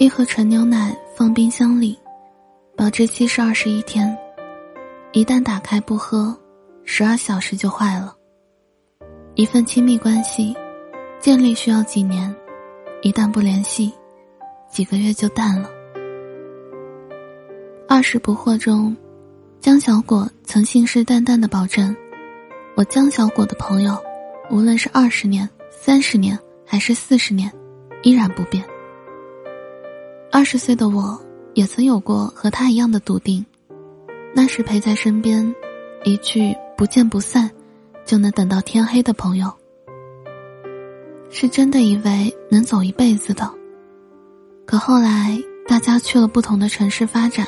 一盒纯牛奶放冰箱里，保质期是二十一天，一旦打开不喝，十二小时就坏了。一份亲密关系，建立需要几年，一旦不联系，几个月就淡了。二十不惑中，江小果曾信誓旦旦的保证：“我江小果的朋友，无论是二十年、三十年还是四十年，依然不变。”二十岁的我，也曾有过和他一样的笃定，那时陪在身边，一句不见不散，就能等到天黑的朋友，是真的以为能走一辈子的。可后来大家去了不同的城市发展，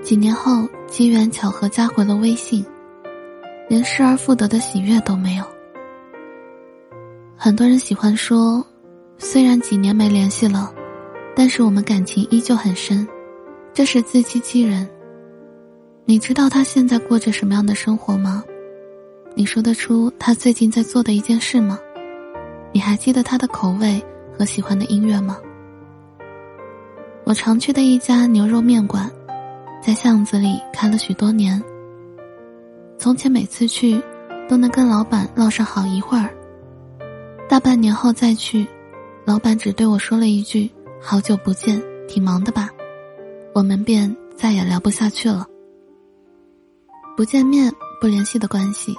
几年后机缘巧合加回了微信，连失而复得的喜悦都没有。很多人喜欢说，虽然几年没联系了。但是我们感情依旧很深，这是自欺欺人。你知道他现在过着什么样的生活吗？你说得出他最近在做的一件事吗？你还记得他的口味和喜欢的音乐吗？我常去的一家牛肉面馆，在巷子里开了许多年。从前每次去，都能跟老板唠上好一会儿。大半年后再去，老板只对我说了一句。好久不见，挺忙的吧？我们便再也聊不下去了。不见面、不联系的关系，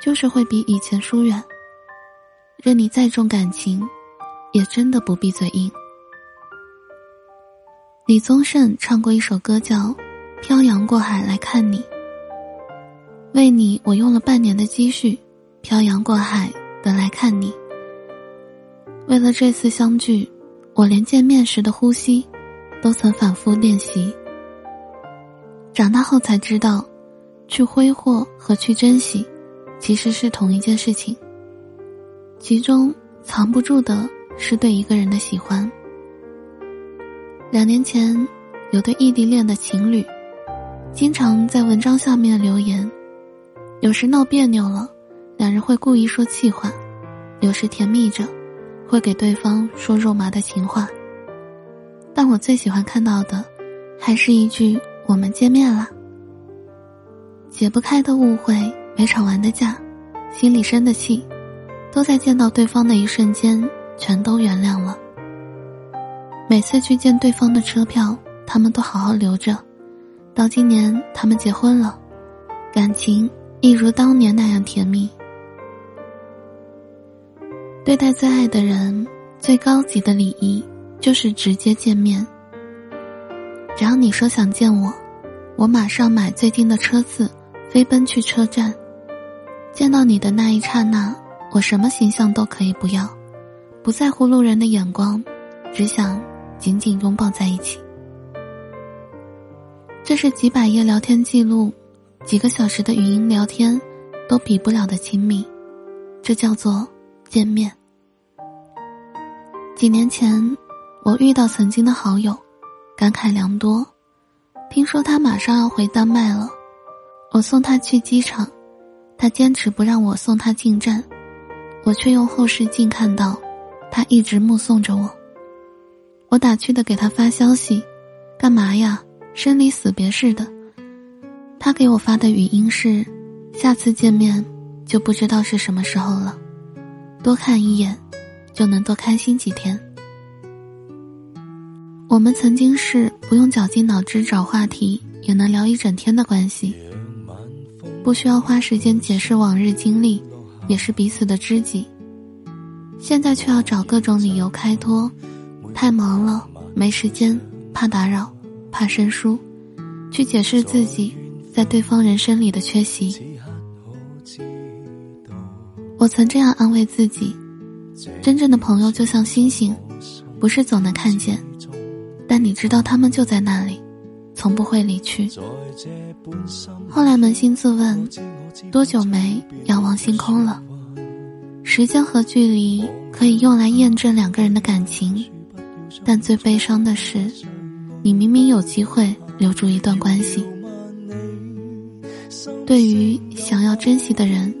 就是会比以前疏远。任你再重感情，也真的不必嘴硬。李宗盛唱过一首歌叫《漂洋过海来看你》，为你我用了半年的积蓄，漂洋过海的来看你。为了这次相聚。我连见面时的呼吸，都曾反复练习。长大后才知道，去挥霍和去珍惜，其实是同一件事情。其中藏不住的是对一个人的喜欢。两年前，有对异地恋的情侣，经常在文章下面留言，有时闹别扭了，两人会故意说气话，有时甜蜜着。会给对方说肉麻的情话，但我最喜欢看到的，还是一句“我们见面了”。解不开的误会，没吵完的架，心里生的气，都在见到对方的一瞬间全都原谅了。每次去见对方的车票，他们都好好留着，到今年他们结婚了，感情一如当年那样甜蜜。对待最爱的人，最高级的礼仪就是直接见面。只要你说想见我，我马上买最近的车次，飞奔去车站。见到你的那一刹那，我什么形象都可以不要，不在乎路人的眼光，只想紧紧拥抱在一起。这是几百页聊天记录、几个小时的语音聊天都比不了的亲密。这叫做。见面。几年前，我遇到曾经的好友，感慨良多。听说他马上要回丹麦了，我送他去机场，他坚持不让我送他进站，我却用后视镜看到，他一直目送着我。我打趣的给他发消息：“干嘛呀？生离死别似的。”他给我发的语音是：“下次见面就不知道是什么时候了。”多看一眼，就能多开心几天。我们曾经是不用绞尽脑汁找话题也能聊一整天的关系，不需要花时间解释往日经历，也是彼此的知己。现在却要找各种理由开脱，太忙了，没时间，怕打扰，怕生疏，去解释自己在对方人生里的缺席。我曾这样安慰自己，真正的朋友就像星星，不是总能看见，但你知道他们就在那里，从不会离去。后来扪心自问，多久没仰望星空了？时间和距离可以用来验证两个人的感情，但最悲伤的是，你明明有机会留住一段关系，对于想要珍惜的人。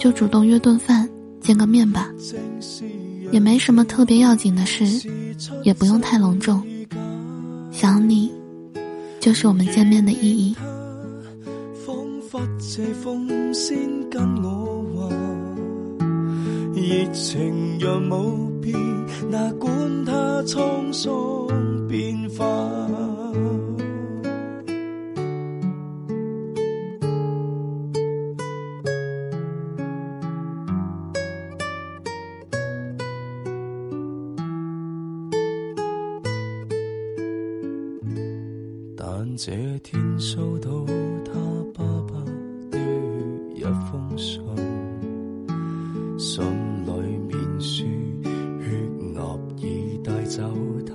就主动约顿饭，见个面吧，也没什么特别要紧的事，也不用太隆重。想你，就是我们见面的意义。这天收到他爸爸的一封信，信里面说血癌已带走他，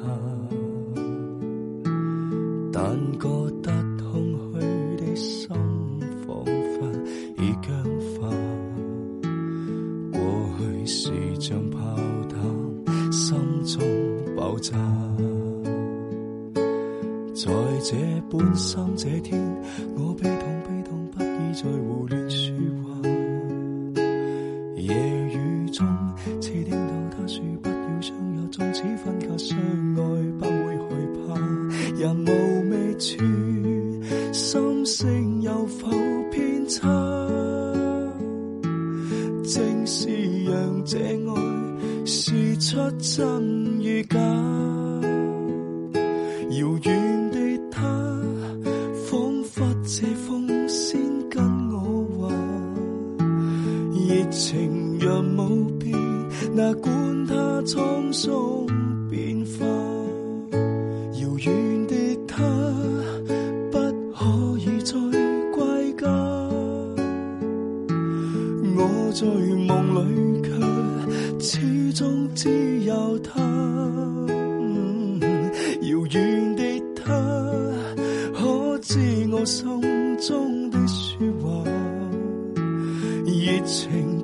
但觉得空虚的心仿佛已僵化，过去是像炮弹，心中爆炸。在这半生这天，我悲痛悲痛不已，在胡亂説話。夜雨中，似聽到他説不要相約，縱此分隔相愛不會害怕。人無覓處，心聲有否偏差？正是讓這愛是出真與假。情若无变，那管它沧桑变化。遥远的他，不可以再归家。我在梦里却始终只有他。遥远的他，可知我心中的说话？热情。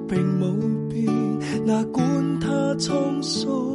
管它沧桑。